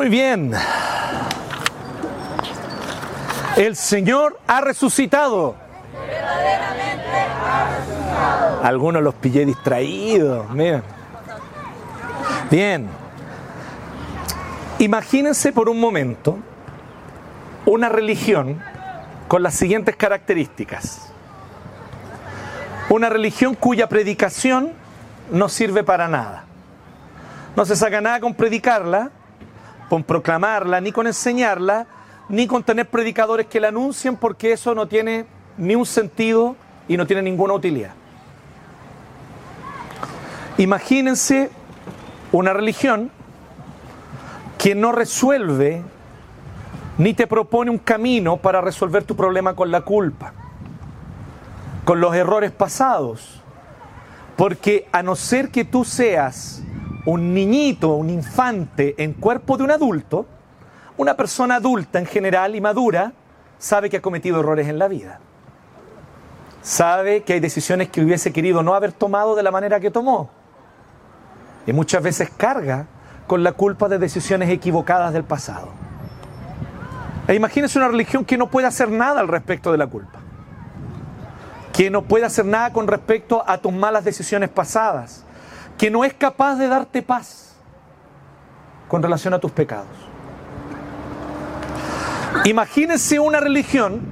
Muy bien. El Señor ha resucitado. Algunos los pillé distraídos. Miren. Bien. Imagínense por un momento una religión con las siguientes características. Una religión cuya predicación no sirve para nada. No se saca nada con predicarla, con proclamarla, ni con enseñarla, ni con tener predicadores que la anuncien, porque eso no tiene ni un sentido y no tiene ninguna utilidad. Imagínense una religión que no resuelve ni te propone un camino para resolver tu problema con la culpa, con los errores pasados. Porque a no ser que tú seas un niñito, un infante en cuerpo de un adulto, una persona adulta en general y madura sabe que ha cometido errores en la vida. Sabe que hay decisiones que hubiese querido no haber tomado de la manera que tomó. Y muchas veces carga con la culpa de decisiones equivocadas del pasado. E imagínese una religión que no puede hacer nada al respecto de la culpa. Que no puede hacer nada con respecto a tus malas decisiones pasadas. Que no es capaz de darte paz con relación a tus pecados. Imagínense una religión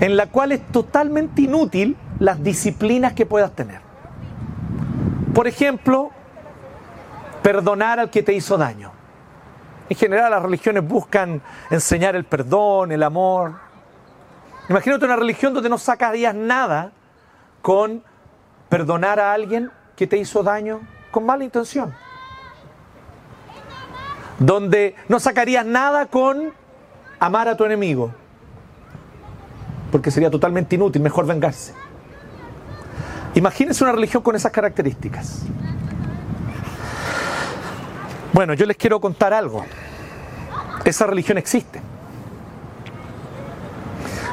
en la cual es totalmente inútil las disciplinas que puedas tener. Por ejemplo, perdonar al que te hizo daño. En general las religiones buscan enseñar el perdón, el amor. Imagínate una religión donde no sacarías nada con perdonar a alguien que te hizo daño con mala intención. Donde no sacarías nada con amar a tu enemigo. Porque sería totalmente inútil, mejor vengarse. Imagínense una religión con esas características. Bueno, yo les quiero contar algo. Esa religión existe.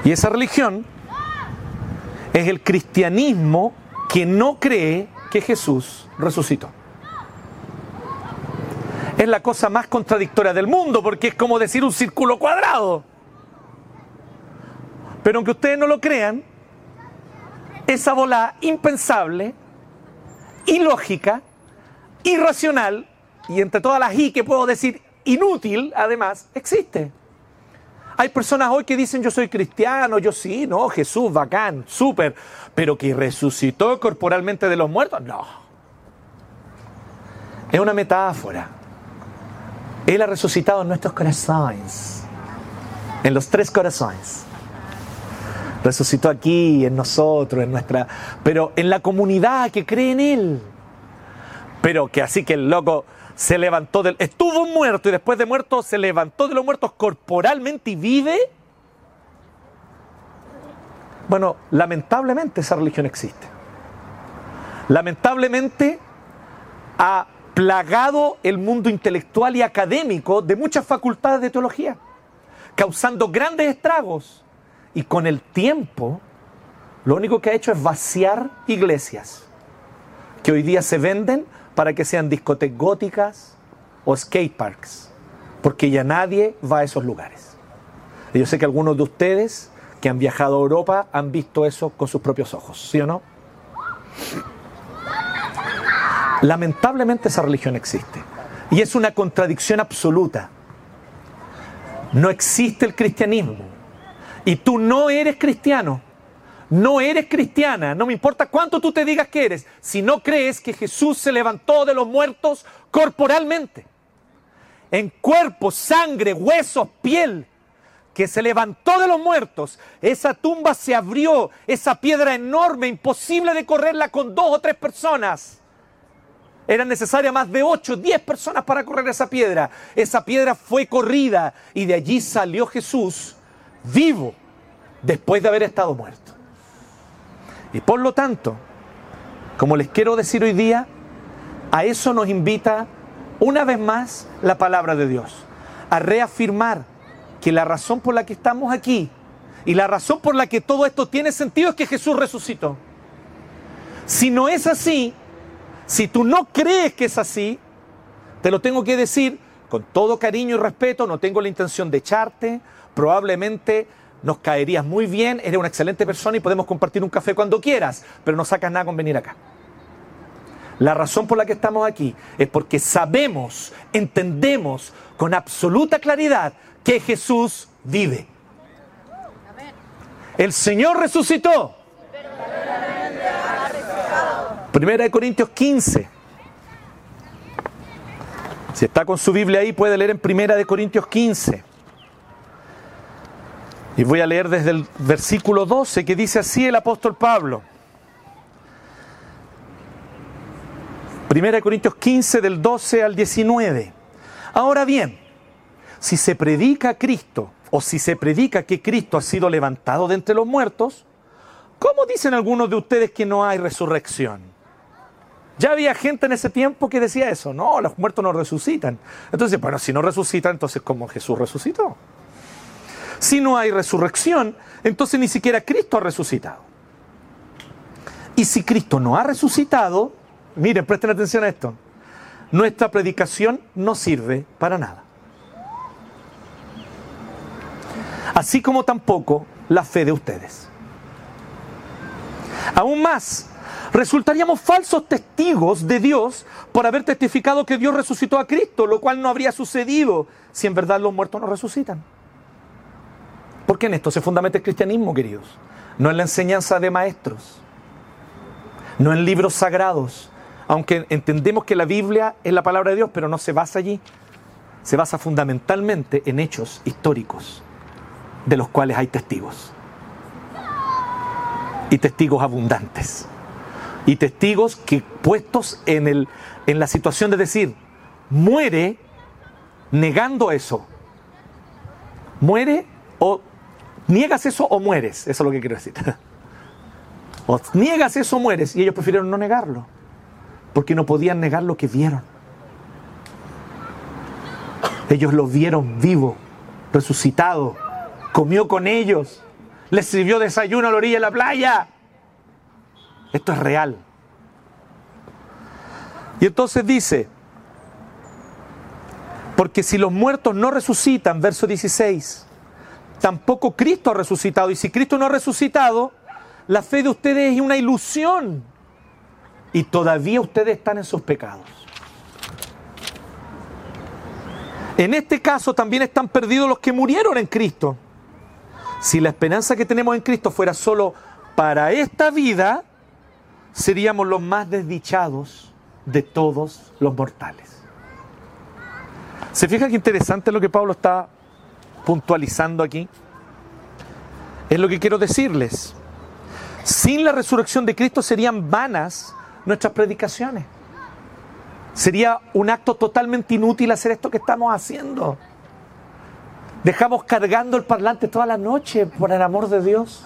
Y esa religión es el cristianismo que no cree que Jesús resucitó. Es la cosa más contradictoria del mundo porque es como decir un círculo cuadrado. Pero aunque ustedes no lo crean, esa bola impensable, ilógica, irracional, y entre todas las I que puedo decir inútil, además, existe. Hay personas hoy que dicen yo soy cristiano, yo sí, no, Jesús, bacán, súper, pero que resucitó corporalmente de los muertos, no. Es una metáfora. Él ha resucitado en nuestros corazones, en los tres corazones. Resucitó aquí, en nosotros, en nuestra... Pero en la comunidad que cree en Él. Pero que así que el loco se levantó del... Estuvo muerto y después de muerto se levantó de los muertos corporalmente y vive. Bueno, lamentablemente esa religión existe. Lamentablemente ha plagado el mundo intelectual y académico de muchas facultades de teología, causando grandes estragos. Y con el tiempo, lo único que ha hecho es vaciar iglesias, que hoy día se venden para que sean discotecas góticas o skate parks, porque ya nadie va a esos lugares. Y yo sé que algunos de ustedes que han viajado a Europa han visto eso con sus propios ojos, ¿sí o no? Lamentablemente esa religión existe y es una contradicción absoluta. No existe el cristianismo y tú no eres cristiano no eres cristiana, no me importa cuánto tú te digas que eres, si no crees que Jesús se levantó de los muertos corporalmente, en cuerpo, sangre, huesos, piel, que se levantó de los muertos, esa tumba se abrió, esa piedra enorme, imposible de correrla con dos o tres personas. Eran necesarias más de ocho, diez personas para correr esa piedra. Esa piedra fue corrida y de allí salió Jesús vivo después de haber estado muerto. Y por lo tanto, como les quiero decir hoy día, a eso nos invita una vez más la palabra de Dios, a reafirmar que la razón por la que estamos aquí y la razón por la que todo esto tiene sentido es que Jesús resucitó. Si no es así, si tú no crees que es así, te lo tengo que decir con todo cariño y respeto, no tengo la intención de echarte, probablemente nos caerías muy bien, eres una excelente persona y podemos compartir un café cuando quieras, pero no sacas nada con venir acá. La razón por la que estamos aquí es porque sabemos, entendemos con absoluta claridad que Jesús vive. El Señor resucitó. Primera de Corintios 15. Si está con su Biblia ahí, puede leer en Primera de Corintios 15. Y voy a leer desde el versículo 12 que dice así el apóstol Pablo. Primera de Corintios 15 del 12 al 19. Ahora bien, si se predica a Cristo o si se predica que Cristo ha sido levantado de entre los muertos, ¿cómo dicen algunos de ustedes que no hay resurrección? Ya había gente en ese tiempo que decía eso, no, los muertos no resucitan. Entonces, bueno, si no resucitan, entonces ¿cómo Jesús resucitó? Si no hay resurrección, entonces ni siquiera Cristo ha resucitado. Y si Cristo no ha resucitado, miren, presten atención a esto, nuestra predicación no sirve para nada. Así como tampoco la fe de ustedes. Aún más, resultaríamos falsos testigos de Dios por haber testificado que Dios resucitó a Cristo, lo cual no habría sucedido si en verdad los muertos no resucitan. Porque en esto se fundamenta el cristianismo, queridos. No en la enseñanza de maestros, no en libros sagrados, aunque entendemos que la Biblia es la palabra de Dios, pero no se basa allí. Se basa fundamentalmente en hechos históricos, de los cuales hay testigos. Y testigos abundantes y testigos que puestos en, el, en la situación de decir, muere negando eso. Muere o niegas eso o mueres. Eso es lo que quiero decir. Niegas eso o mueres. Y ellos prefirieron no negarlo. Porque no podían negar lo que vieron. Ellos lo vieron vivo, resucitado. Comió con ellos. Les sirvió desayuno a la orilla de la playa. Esto es real. Y entonces dice, porque si los muertos no resucitan, verso 16, tampoco Cristo ha resucitado. Y si Cristo no ha resucitado, la fe de ustedes es una ilusión. Y todavía ustedes están en sus pecados. En este caso también están perdidos los que murieron en Cristo. Si la esperanza que tenemos en Cristo fuera solo para esta vida, seríamos los más desdichados de todos los mortales. ¿Se fija qué interesante lo que Pablo está puntualizando aquí? Es lo que quiero decirles. Sin la resurrección de Cristo serían vanas nuestras predicaciones. Sería un acto totalmente inútil hacer esto que estamos haciendo. Dejamos cargando el parlante toda la noche, por el amor de Dios.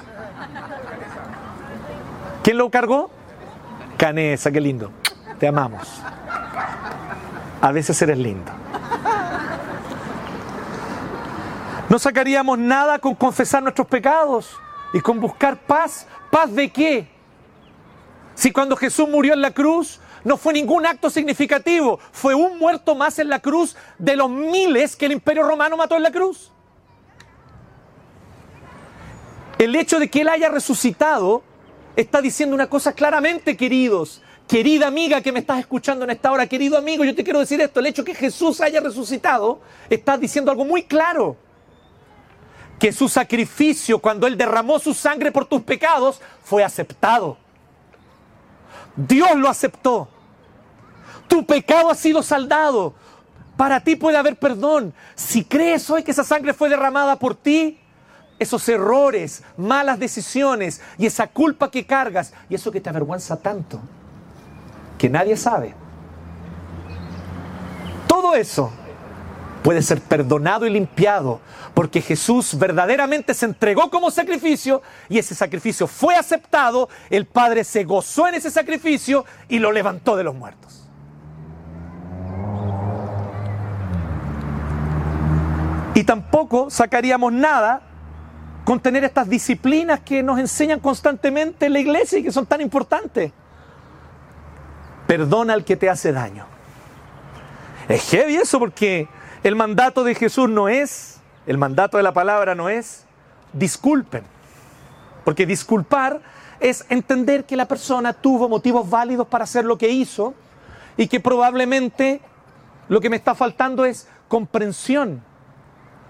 ¿Quién lo cargó? Canesa, qué lindo. Te amamos. A veces eres lindo. No sacaríamos nada con confesar nuestros pecados y con buscar paz. ¿Paz de qué? Si cuando Jesús murió en la cruz no fue ningún acto significativo, fue un muerto más en la cruz de los miles que el imperio romano mató en la cruz. El hecho de que Él haya resucitado está diciendo una cosa claramente, queridos. Querida amiga que me estás escuchando en esta hora, querido amigo, yo te quiero decir esto, el hecho de que Jesús haya resucitado está diciendo algo muy claro. Que su sacrificio, cuando Él derramó su sangre por tus pecados, fue aceptado. Dios lo aceptó. Tu pecado ha sido saldado. Para ti puede haber perdón. Si crees hoy que esa sangre fue derramada por ti, esos errores, malas decisiones y esa culpa que cargas y eso que te avergüenza tanto, que nadie sabe. Todo eso puede ser perdonado y limpiado porque Jesús verdaderamente se entregó como sacrificio y ese sacrificio fue aceptado, el Padre se gozó en ese sacrificio y lo levantó de los muertos. Y tampoco sacaríamos nada con tener estas disciplinas que nos enseñan constantemente en la iglesia y que son tan importantes. Perdona al que te hace daño. Es heavy eso porque El mandato de Jesús no es, el mandato de la palabra no es, disculpen. Porque disculpar es entender que la persona tuvo motivos válidos para hacer lo que hizo y que probablemente lo que me está faltando es comprensión.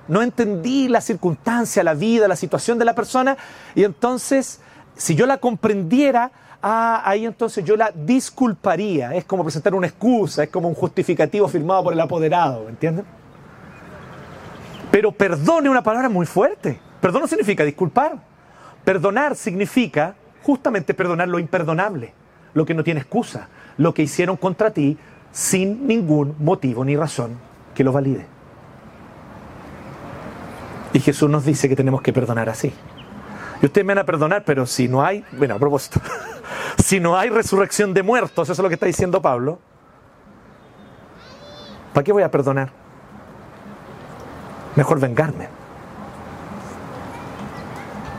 No entendí la circunstancia, la vida, la situación de la persona y entonces si yo la comprendiera, ah, ahí entonces yo la disculparía. Es como presentar una excusa, es como un justificativo firmado por el apoderado, ¿entienden? Pero perdone una palabra muy fuerte. Perdón no significa disculpar. Perdonar significa justamente perdonar lo imperdonable, lo que no tiene excusa, lo que hicieron contra ti sin ningún motivo ni razón que lo valide. Y Jesús nos dice que tenemos que perdonar así. Y ustedes me van a perdonar, pero si no hay, bueno, a propósito, si no hay resurrección de muertos, eso es lo que está diciendo Pablo, ¿para qué voy a perdonar? Mejor vengarme.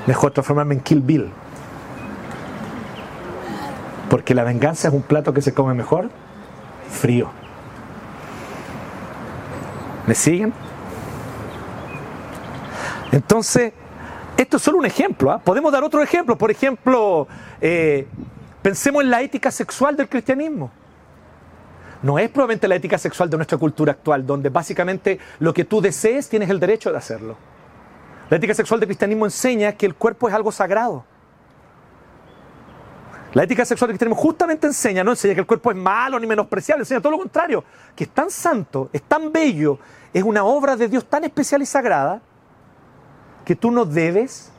Mejor transformarme en Kill Bill. Porque la venganza es un plato que se come mejor frío. ¿Me siguen? Entonces, esto es solo un ejemplo. ¿ah? Podemos dar otro ejemplo. Por ejemplo, eh, pensemos en la ética sexual del cristianismo. No es probablemente la ética sexual de nuestra cultura actual, donde básicamente lo que tú desees tienes el derecho de hacerlo. La ética sexual del cristianismo enseña que el cuerpo es algo sagrado. La ética sexual del cristianismo justamente enseña, no enseña que el cuerpo es malo ni menospreciable, enseña todo lo contrario, que es tan santo, es tan bello, es una obra de Dios tan especial y sagrada, que tú no debes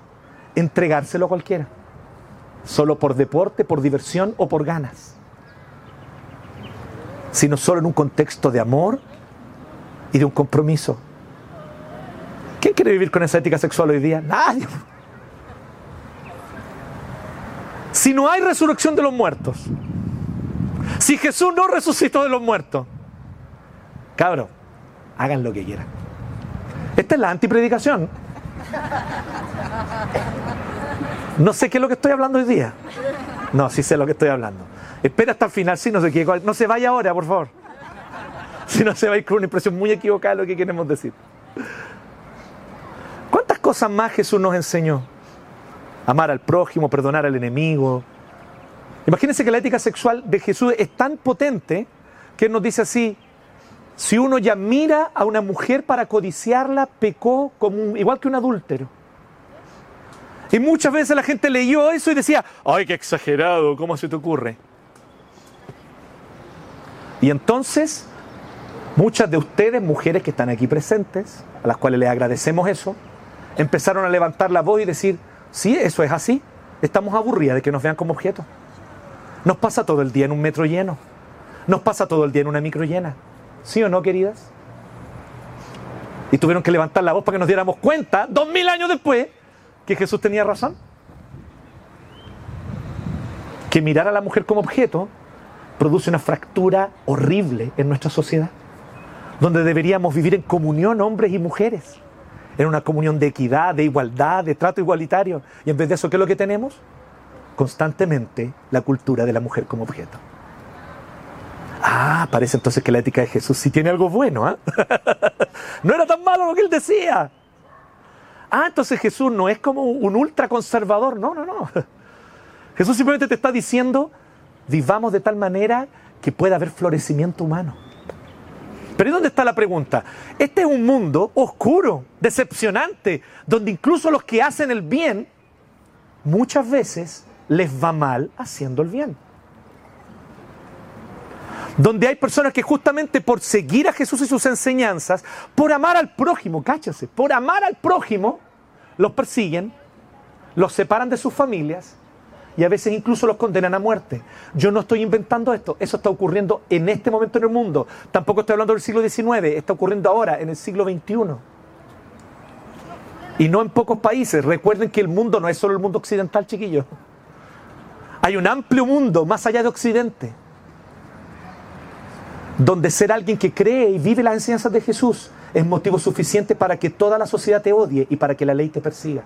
entregárselo a cualquiera, solo por deporte, por diversión o por ganas, sino solo en un contexto de amor y de un compromiso. ¿Quién quiere vivir con esa ética sexual hoy día? Nadie. Si no hay resurrección de los muertos, si Jesús no resucitó de los muertos, cabro, hagan lo que quieran. Esta es la antipredicación. No sé qué es lo que estoy hablando hoy día. No, sí sé lo que estoy hablando. Espera hasta el final, sí, no sé qué. No se vaya ahora, por favor. Si no se va a ir con una impresión muy equivocada de lo que queremos decir. ¿Cuántas cosas más Jesús nos enseñó? Amar al prójimo, perdonar al enemigo. Imagínense que la ética sexual de Jesús es tan potente que nos dice así, si uno ya mira a una mujer para codiciarla, pecó como igual que un adúltero. Y muchas veces la gente leyó eso y decía, ay, qué exagerado, ¿cómo se te ocurre? Y entonces, muchas de ustedes, mujeres que están aquí presentes, a las cuales les agradecemos eso, empezaron a levantar la voz y decir, sí, eso es así, estamos aburridas de que nos vean como objetos. Nos pasa todo el día en un metro lleno, nos pasa todo el día en una micro llena. ¿Sí o no, queridas? Y tuvieron que levantar la voz para que nos diéramos cuenta, dos mil años después, que Jesús tenía razón. Que mirar a la mujer como objeto produce una fractura horrible en nuestra sociedad, donde deberíamos vivir en comunión hombres y mujeres, en una comunión de equidad, de igualdad, de trato igualitario. Y en vez de eso, ¿qué es lo que tenemos? Constantemente la cultura de la mujer como objeto. Ah, parece entonces que la ética de Jesús sí tiene algo bueno. ¿ah? no era tan malo lo que él decía. Ah, entonces Jesús no es como un ultraconservador. No, no, no. Jesús simplemente te está diciendo, vivamos de tal manera que pueda haber florecimiento humano. Pero ¿y dónde está la pregunta? Este es un mundo oscuro, decepcionante, donde incluso los que hacen el bien, muchas veces les va mal haciendo el bien donde hay personas que justamente por seguir a Jesús y sus enseñanzas, por amar al prójimo, cáchase, por amar al prójimo, los persiguen, los separan de sus familias y a veces incluso los condenan a muerte. Yo no estoy inventando esto, eso está ocurriendo en este momento en el mundo. Tampoco estoy hablando del siglo XIX, está ocurriendo ahora, en el siglo XXI. Y no en pocos países. Recuerden que el mundo no es solo el mundo occidental, chiquillos. Hay un amplio mundo más allá de Occidente donde ser alguien que cree y vive las enseñanzas de Jesús es motivo suficiente para que toda la sociedad te odie y para que la ley te persiga.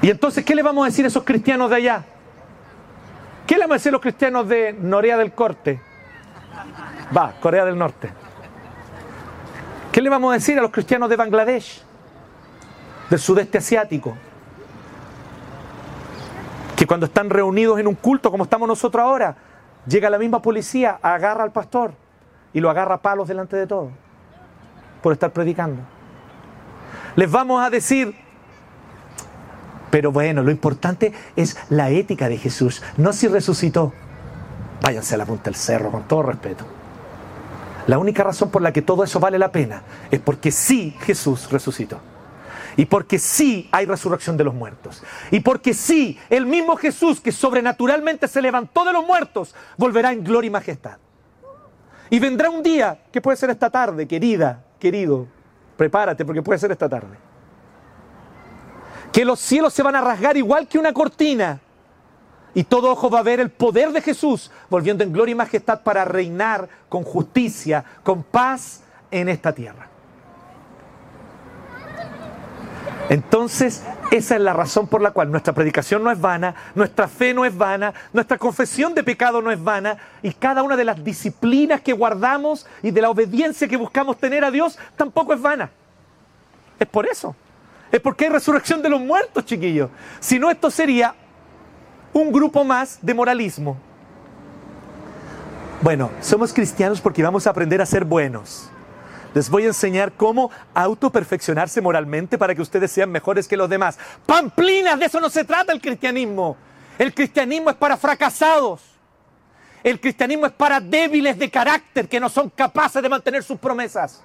Y entonces, ¿qué le vamos a decir a esos cristianos de allá? ¿Qué le vamos a decir a los cristianos de Norea del Corte? Va, Corea del Norte. ¿Qué le vamos a decir a los cristianos de Bangladesh, del sudeste asiático? Que cuando están reunidos en un culto como estamos nosotros ahora, llega la misma policía, agarra al pastor y lo agarra a palos delante de todos por estar predicando. Les vamos a decir, pero bueno, lo importante es la ética de Jesús, no si resucitó. Váyanse a la punta del cerro, con todo respeto. La única razón por la que todo eso vale la pena es porque sí Jesús resucitó. Y porque sí hay resurrección de los muertos. Y porque sí el mismo Jesús que sobrenaturalmente se levantó de los muertos volverá en gloria y majestad. Y vendrá un día, que puede ser esta tarde, querida, querido, prepárate porque puede ser esta tarde que los cielos se van a rasgar igual que una cortina. Y todo ojo va a ver el poder de Jesús volviendo en gloria y majestad para reinar con justicia, con paz en esta tierra. Entonces, esa es la razón por la cual nuestra predicación no es vana, nuestra fe no es vana, nuestra confesión de pecado no es vana y cada una de las disciplinas que guardamos y de la obediencia que buscamos tener a Dios tampoco es vana. Es por eso. Es porque hay resurrección de los muertos, chiquillos. Si no, esto sería un grupo más de moralismo. Bueno, somos cristianos porque vamos a aprender a ser buenos. Les voy a enseñar cómo autoperfeccionarse moralmente para que ustedes sean mejores que los demás. Pamplinas, de eso no se trata el cristianismo. El cristianismo es para fracasados. El cristianismo es para débiles de carácter que no son capaces de mantener sus promesas.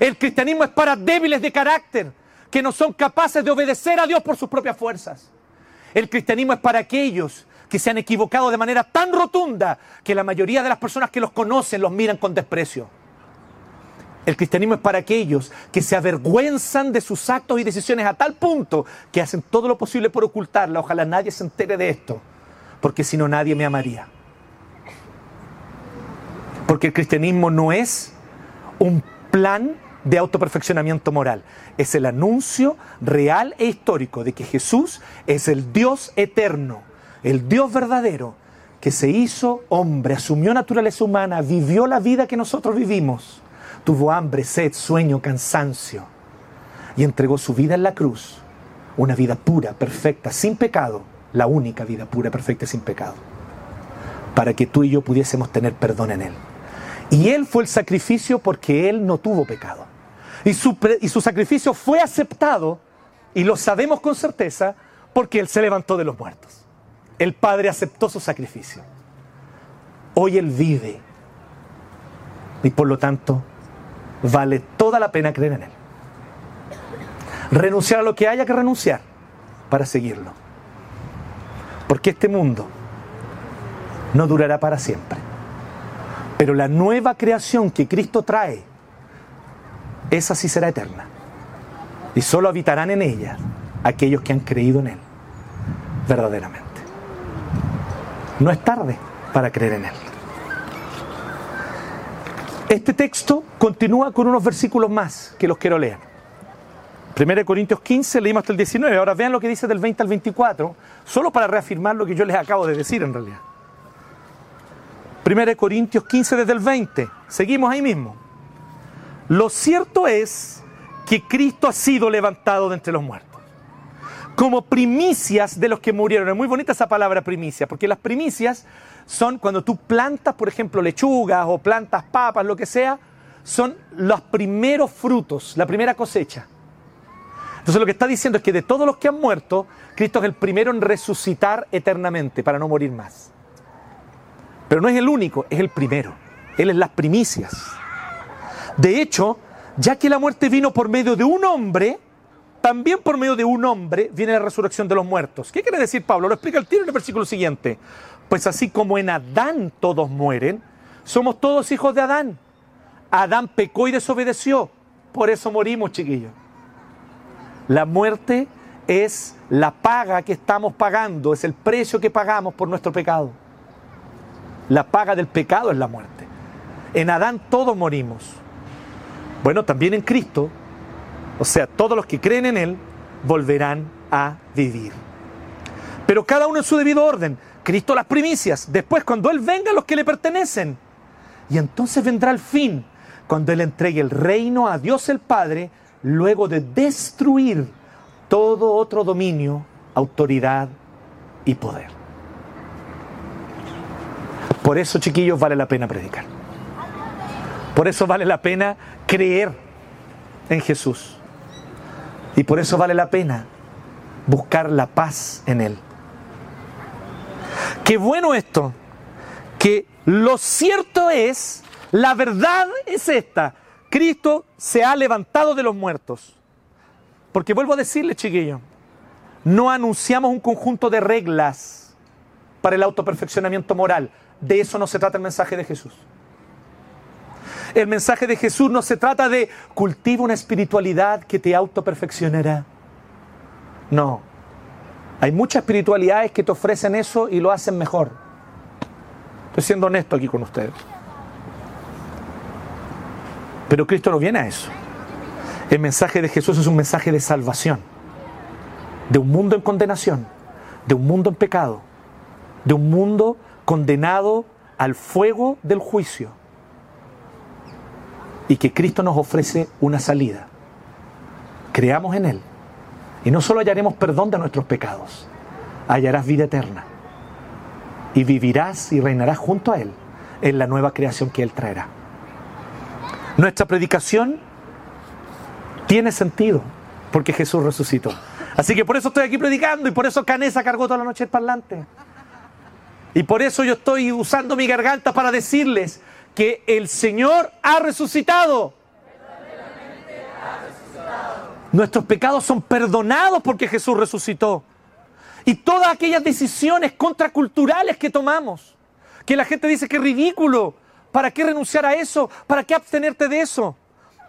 El cristianismo es para débiles de carácter que no son capaces de obedecer a Dios por sus propias fuerzas. El cristianismo es para aquellos que se han equivocado de manera tan rotunda que la mayoría de las personas que los conocen los miran con desprecio. El cristianismo es para aquellos que se avergüenzan de sus actos y decisiones a tal punto que hacen todo lo posible por ocultarla. Ojalá nadie se entere de esto, porque si no nadie me amaría. Porque el cristianismo no es un plan de autoperfeccionamiento moral. Es el anuncio real e histórico de que Jesús es el Dios eterno, el Dios verdadero, que se hizo hombre, asumió naturaleza humana, vivió la vida que nosotros vivimos, tuvo hambre, sed, sueño, cansancio, y entregó su vida en la cruz, una vida pura, perfecta, sin pecado, la única vida pura, perfecta y sin pecado, para que tú y yo pudiésemos tener perdón en Él. Y Él fue el sacrificio porque Él no tuvo pecado. Y su, y su sacrificio fue aceptado, y lo sabemos con certeza, porque Él se levantó de los muertos. El Padre aceptó su sacrificio. Hoy Él vive. Y por lo tanto, vale toda la pena creer en Él. Renunciar a lo que haya que renunciar para seguirlo. Porque este mundo no durará para siempre. Pero la nueva creación que Cristo trae esa sí será eterna. Y solo habitarán en ella aquellos que han creído en Él, verdaderamente. No es tarde para creer en Él. Este texto continúa con unos versículos más que los quiero leer. 1 Corintios 15, leímos hasta el 19. Ahora vean lo que dice del 20 al 24, solo para reafirmar lo que yo les acabo de decir en realidad. 1 Corintios 15 desde el 20. Seguimos ahí mismo. Lo cierto es que Cristo ha sido levantado de entre los muertos. Como primicias de los que murieron. Es muy bonita esa palabra primicia, porque las primicias son cuando tú plantas, por ejemplo, lechugas o plantas papas, lo que sea, son los primeros frutos, la primera cosecha. Entonces lo que está diciendo es que de todos los que han muerto, Cristo es el primero en resucitar eternamente para no morir más. Pero no es el único, es el primero. Él es las primicias. De hecho, ya que la muerte vino por medio de un hombre, también por medio de un hombre viene la resurrección de los muertos. ¿Qué quiere decir Pablo? Lo explica el tiro en el versículo siguiente. Pues así como en Adán todos mueren, somos todos hijos de Adán. Adán pecó y desobedeció. Por eso morimos, chiquillos. La muerte es la paga que estamos pagando, es el precio que pagamos por nuestro pecado. La paga del pecado es la muerte. En Adán todos morimos. Bueno, también en Cristo, o sea, todos los que creen en Él volverán a vivir. Pero cada uno en su debido orden. Cristo las primicias, después cuando Él venga los que le pertenecen. Y entonces vendrá el fin, cuando Él entregue el reino a Dios el Padre, luego de destruir todo otro dominio, autoridad y poder. Por eso, chiquillos, vale la pena predicar. Por eso vale la pena creer en Jesús. Y por eso vale la pena buscar la paz en Él. Qué bueno esto, que lo cierto es, la verdad es esta, Cristo se ha levantado de los muertos. Porque vuelvo a decirle, chiquillo, no anunciamos un conjunto de reglas para el autoperfeccionamiento moral. De eso no se trata el mensaje de Jesús. El mensaje de Jesús no se trata de cultiva una espiritualidad que te autoperfeccionará. No. Hay muchas espiritualidades que te ofrecen eso y lo hacen mejor. Estoy siendo honesto aquí con ustedes. Pero Cristo no viene a eso. El mensaje de Jesús es un mensaje de salvación. De un mundo en condenación. De un mundo en pecado. De un mundo condenado al fuego del juicio y que Cristo nos ofrece una salida. Creamos en Él y no solo hallaremos perdón de nuestros pecados, hallarás vida eterna y vivirás y reinarás junto a Él en la nueva creación que Él traerá. Nuestra predicación tiene sentido porque Jesús resucitó. Así que por eso estoy aquí predicando y por eso Canesa cargó toda la noche el parlante. Y por eso yo estoy usando mi garganta para decirles que el Señor ha resucitado. Nuestros pecados son perdonados porque Jesús resucitó. Y todas aquellas decisiones contraculturales que tomamos, que la gente dice que es ridículo, ¿para qué renunciar a eso? ¿Para qué abstenerte de eso?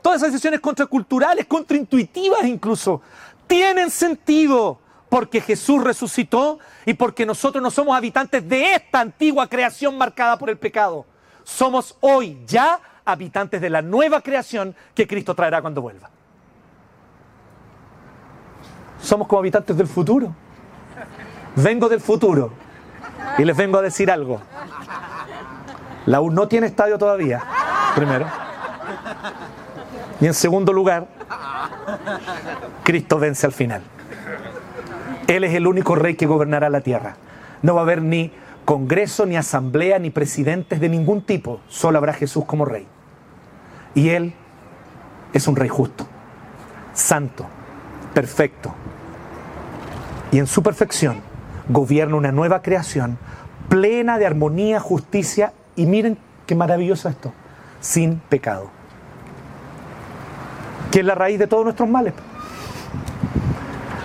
Todas esas decisiones contraculturales, contraintuitivas incluso, tienen sentido porque Jesús resucitó y porque nosotros no somos habitantes de esta antigua creación marcada por el pecado somos hoy ya habitantes de la nueva creación que Cristo traerá cuando vuelva. Somos como habitantes del futuro. Vengo del futuro y les vengo a decir algo. La U no tiene estadio todavía, primero. Y en segundo lugar, Cristo vence al final. Él es el único rey que gobernará la tierra. No va a haber ni congreso, ni asamblea, ni presidentes de ningún tipo. Solo habrá Jesús como rey. Y Él es un rey justo, santo, perfecto. Y en su perfección gobierna una nueva creación plena de armonía, justicia y miren qué maravilloso esto, sin pecado. Que es la raíz de todos nuestros males.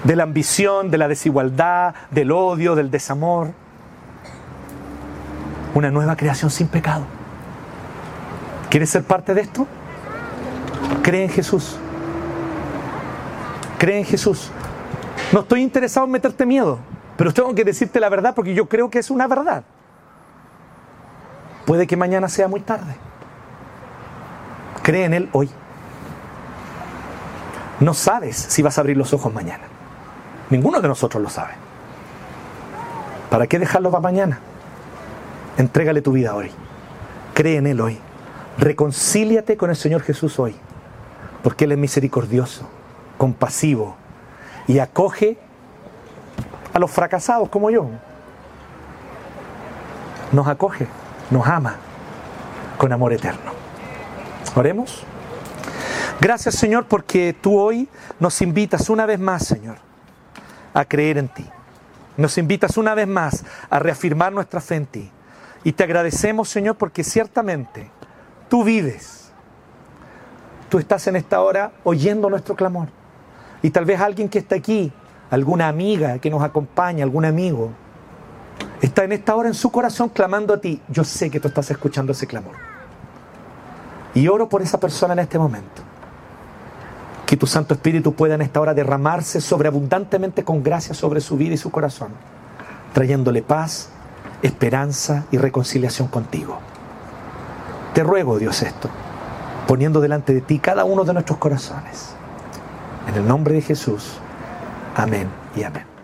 De la ambición, de la desigualdad, del odio, del desamor una nueva creación sin pecado. ¿Quieres ser parte de esto? Cree en Jesús. Cree en Jesús. No estoy interesado en meterte miedo, pero tengo que decirte la verdad porque yo creo que es una verdad. Puede que mañana sea muy tarde. Cree en Él hoy. No sabes si vas a abrir los ojos mañana. Ninguno de nosotros lo sabe. ¿Para qué dejarlo para mañana? Entrégale tu vida hoy. Cree en Él hoy. Reconcíliate con el Señor Jesús hoy. Porque Él es misericordioso, compasivo y acoge a los fracasados como yo. Nos acoge, nos ama con amor eterno. Oremos. Gracias Señor porque tú hoy nos invitas una vez más, Señor, a creer en ti. Nos invitas una vez más a reafirmar nuestra fe en ti. Y te agradecemos, Señor, porque ciertamente tú vives. Tú estás en esta hora oyendo nuestro clamor. Y tal vez alguien que está aquí, alguna amiga que nos acompaña, algún amigo, está en esta hora en su corazón clamando a ti. Yo sé que tú estás escuchando ese clamor. Y oro por esa persona en este momento. Que tu Santo Espíritu pueda en esta hora derramarse sobreabundantemente con gracia sobre su vida y su corazón, trayéndole paz, esperanza y reconciliación contigo. Te ruego, Dios, esto, poniendo delante de ti cada uno de nuestros corazones. En el nombre de Jesús. Amén y amén.